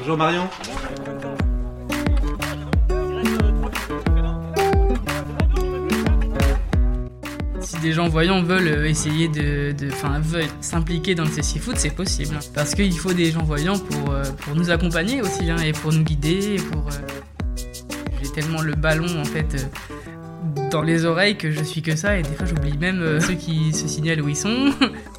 Bonjour Marion. Si des gens voyants veulent essayer de, s'impliquer dans le CC Foot, c'est possible. Parce qu'il faut des gens voyants pour, euh, pour nous accompagner aussi, hein, et pour nous guider, euh, J'ai tellement le ballon en fait euh, dans les oreilles que je suis que ça, et des fois j'oublie même ceux qui se signalent où ils sont.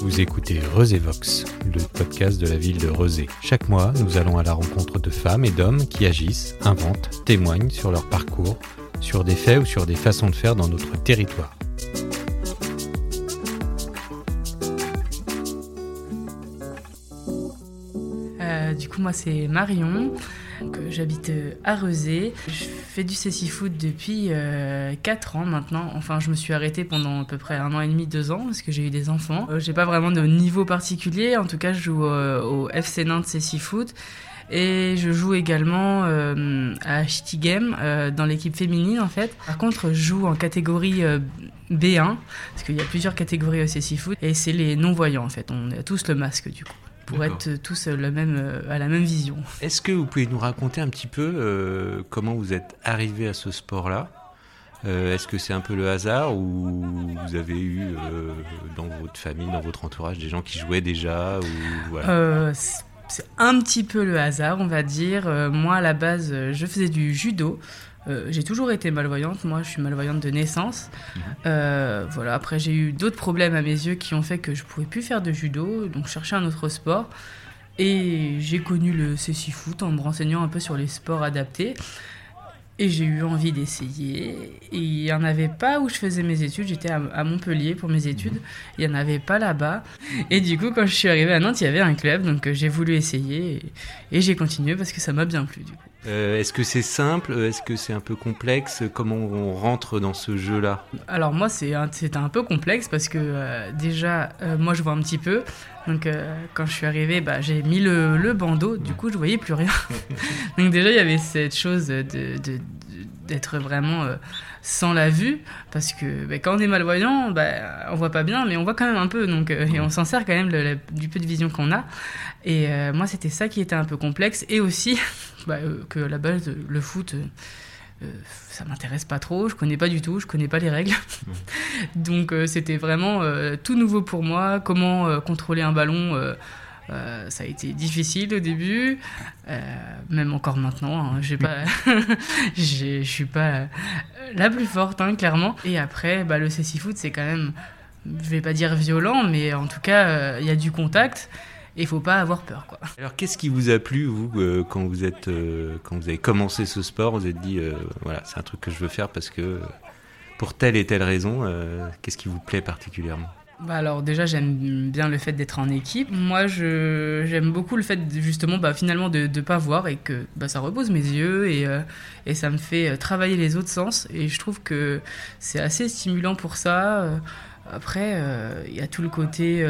Vous écoutez Vox, le podcast de la ville de Rezé. Chaque mois, nous allons à la rencontre de femmes et d'hommes qui agissent, inventent, témoignent sur leur parcours, sur des faits ou sur des façons de faire dans notre territoire. Euh, du coup, moi, c'est Marion. Donc, euh, J'habite euh, à Rezé. Je fais du Foot depuis 4 ans maintenant. Enfin, je me suis arrêtée pendant à peu près un an et demi, deux ans, parce que j'ai eu des enfants. Euh, j'ai pas vraiment de niveau particulier. En tout cas, je joue euh, au FC Nantes Foot. Et je joue également euh, à Shitty Game euh, dans l'équipe féminine en fait. Par contre, je joue en catégorie euh, B1 parce qu'il y a plusieurs catégories au CC Foot et c'est les non-voyants en fait. On a tous le masque du coup pour être tous le même, euh, à la même vision. Est-ce que vous pouvez nous raconter un petit peu euh, comment vous êtes arrivé à ce sport-là? Euh, Est-ce que c'est un peu le hasard ou vous avez eu euh, dans votre famille, dans votre entourage, des gens qui jouaient déjà ou voilà? Euh, c'est un petit peu le hasard, on va dire. Euh, moi, à la base, euh, je faisais du judo. Euh, j'ai toujours été malvoyante. Moi, je suis malvoyante de naissance. Euh, voilà. Après, j'ai eu d'autres problèmes à mes yeux qui ont fait que je pouvais plus faire de judo, donc je cherchais un autre sport. Et j'ai connu le CC Foot en me renseignant un peu sur les sports adaptés. Et j'ai eu envie d'essayer. Et il n'y en avait pas où je faisais mes études. J'étais à, Montpellier pour mes études. Il n'y en avait pas là-bas. Et du coup, quand je suis arrivée à Nantes, il y avait un club. Donc euh, j'ai voulu essayer. Et, et j'ai continué parce que ça m'a bien plu. Du coup. Euh, Est-ce que c'est simple? Est-ce que c'est un peu complexe? Comment on rentre dans ce jeu-là? Alors moi, c'est un, un peu complexe parce que euh, déjà, euh, moi, je vois un petit peu. Donc quand je suis arrivée, bah, j'ai mis le, le bandeau. Du coup, je voyais plus rien. Donc déjà, il y avait cette chose de- de- d'être vraiment euh, sans la vue parce que bah, quand on est malvoyant, bah, on voit pas bien, mais on voit quand même un peu. Donc euh, et on s'en sert quand même le- du peu de vision qu'on a. Et euh, moi, c'était ça qui était un peu complexe et aussi bah, que à la base, le foot. ça m'intéresse pas trop, je connais pas du tout, je connais pas les règles. Donc c'était vraiment tout nouveau pour moi. Comment contrôler un ballon, euh, ça a été difficile au début, euh, même encore maintenant. Hein, pas, j'ai- je suis pas euh, la plus forte, hein, clairement. Et après, bah, le CC foot, c'est quand même, je vais pas dire violent, mais en tout cas, il y a du contact. Et faut pas avoir peur. Alors, qu'est-ce qui vous a plu, vous, quand vous avez commencé ce sport Vous êtes dit, voilà, c'est un truc que je veux faire parce que, pour telle et telle raison, qu'est-ce qui vous plaît particulièrement? Bah alors déjà j'aime bien le fait d'être en équipe. Moi je j'aime beaucoup le fait justement bah, finalement de ne pas voir et que bah, ça repose mes yeux et, euh, et ça me fait euh, travailler les autres sens et je trouve que c'est assez stimulant pour ça. Euh, Après il y a tout le côté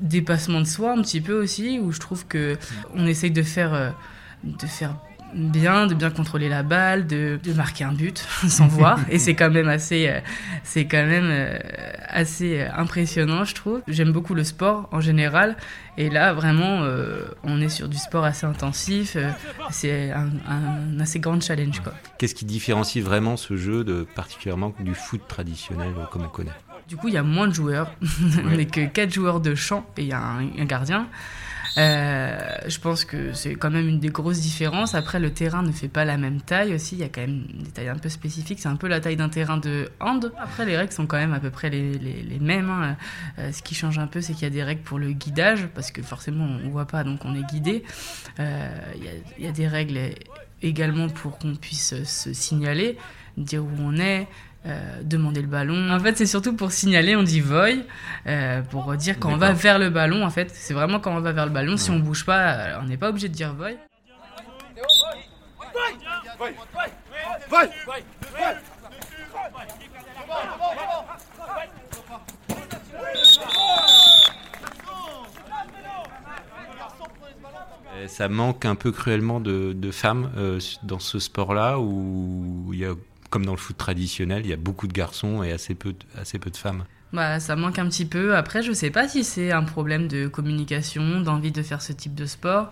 dépassement de soi un petit peu aussi où je trouve que on essaye de faire de faire bien, de bien contrôler la balle, de, de marquer un but sans voir. Et c'est quand même assez, euh, c'est quand même euh, assez euh, impressionnant, je trouve. J'aime beaucoup le sport en général. Et là, vraiment, euh, on est sur du sport assez intensif. euh, c'est un, un assez grand challenge, quoi. Qu'est-ce qui différencie vraiment ce jeu de particulièrement du foot traditionnel euh, comme on connaît? Du coup, il y a moins de joueurs. on n'est que 4 joueurs de champ et il y a un, un gardien. Euh, je pense que c'est quand même une des grosses différences. Après, le terrain ne fait pas la même taille aussi. Il y a quand même des tailles un peu spécifiques. C'est un peu la taille d'un terrain de hand. Après, les règles sont quand même à peu près les, mêmes. hein. Euh, ce qui change un peu, c'est qu'il y a des règles pour le guidage, parce que forcément, on voit pas, donc on est guidé. Euh, il y a des règles également pour qu'on puisse se signaler, dire où on est. euh, demander le ballon. En fait, c'est surtout pour signaler, on dit voy, euh, pour dire quand on va vers le ballon. En fait, c'est vraiment quand on va vers le ballon. Si on bouge pas, euh, on n'est pas obligé de dire voy. Ça manque un peu cruellement de, de femmes euh, dans ce sport-là où il y a, comme dans le foot traditionnel, il y a beaucoup de garçons et assez peu de, assez peu de femmes. Bah, ça manque un petit peu. Après, je sais pas si c'est un problème de communication, d'envie de faire ce type de sport,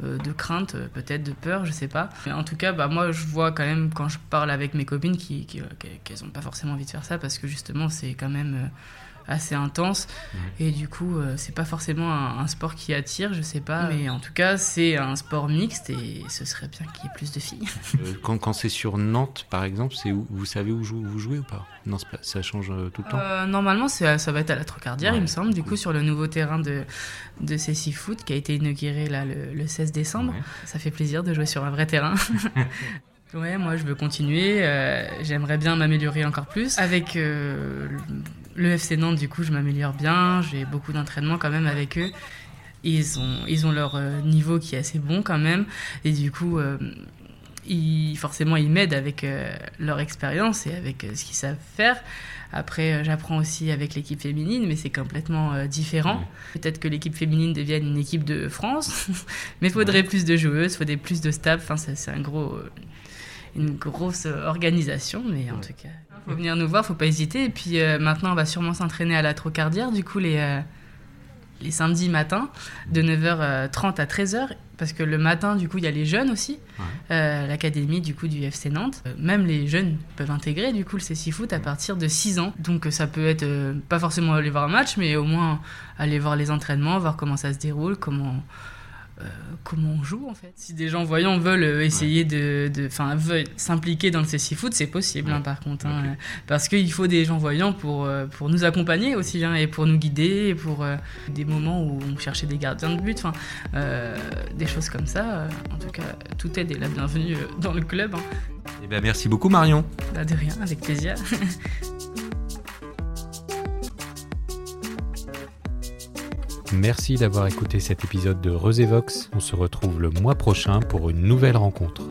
de crainte, euh, peut-être de peur, je sais pas. Mais en tout cas, bah, moi, je vois quand même quand je parle avec mes copines qui, qui, qu'elles ont pas forcément envie de faire ça parce que justement, c'est quand même euh, assez intense. Et du coup, euh, c'est pas forcément un, un sport qui attire, je sais pas. Mais en tout cas, c'est un sport mixte et ce serait bien qu'il y ait plus de filles. Euh, quand quand c'est sur Nantes, par exemple, c'est où, vous savez où jou- vous jouez ou pas? Non, pas- ça change euh, tout le temps? Euh, normalement, c'est- ça va être à la Trocardière, Ouais, il me semble, du coup, sur le nouveau terrain de, de Cécile Foot qui a été inauguré là, le, le 16 décembre. Ouais. Ça fait plaisir de jouer sur un vrai terrain. ouais, moi, je veux continuer. euh, J'aimerais bien m'améliorer encore plus. Avec euh, le FC Nantes, du coup, je m'améliore bien. J'ai beaucoup d'entraînement quand même avec eux. Ils ont, ils ont leur euh, niveau qui est assez bon quand même. Et du coup, ils, forcément, ils m'aident avec euh, leur expérience et avec euh, ce qu'ils savent faire. Après, euh, j'apprends aussi avec l'équipe féminine, mais c'est complètement différent. Peut-être que l'équipe féminine devienne une équipe de France, mais il faudrait plus de joueuses, il faudrait plus de staff. Enfin, c'est un gros, une grosse organisation, mais en tout cas, il faut venir nous voir, faut pas hésiter. Et puis maintenant, on va sûrement s'entraîner à la Trocardière, du coup, les, les samedis matins, de 9h30 à 13h. Parce que le matin, du coup, il y a les jeunes aussi, euh, l'académie du coup du FC Nantes. Euh, Même les jeunes peuvent intégrer du coup le CC Foot à partir de 6 ans. Donc euh, ça peut être euh, pas forcément aller voir un match, mais au moins aller voir les entraînements, voir comment ça se déroule, comment comment on joue en fait. Si des gens voyants veulent euh, essayer de, de, enfin veulent s'impliquer dans le CC Foot, c'est possible hein, par contre, hein, euh, parce qu'il faut des gens voyants pour euh, pour nous accompagner aussi hein, et pour nous guider, et pour euh, des moments où on cherchait des gardiens de but, enfin euh, des choses comme ça. euh, en tout cas, toute aide est la bienvenue euh, dans le club. Eh ben, merci beaucoup Marion. Bah, de rien, avec plaisir. Merci d'avoir écouté cet épisode de Resévox. On se retrouve le mois prochain pour une nouvelle rencontre.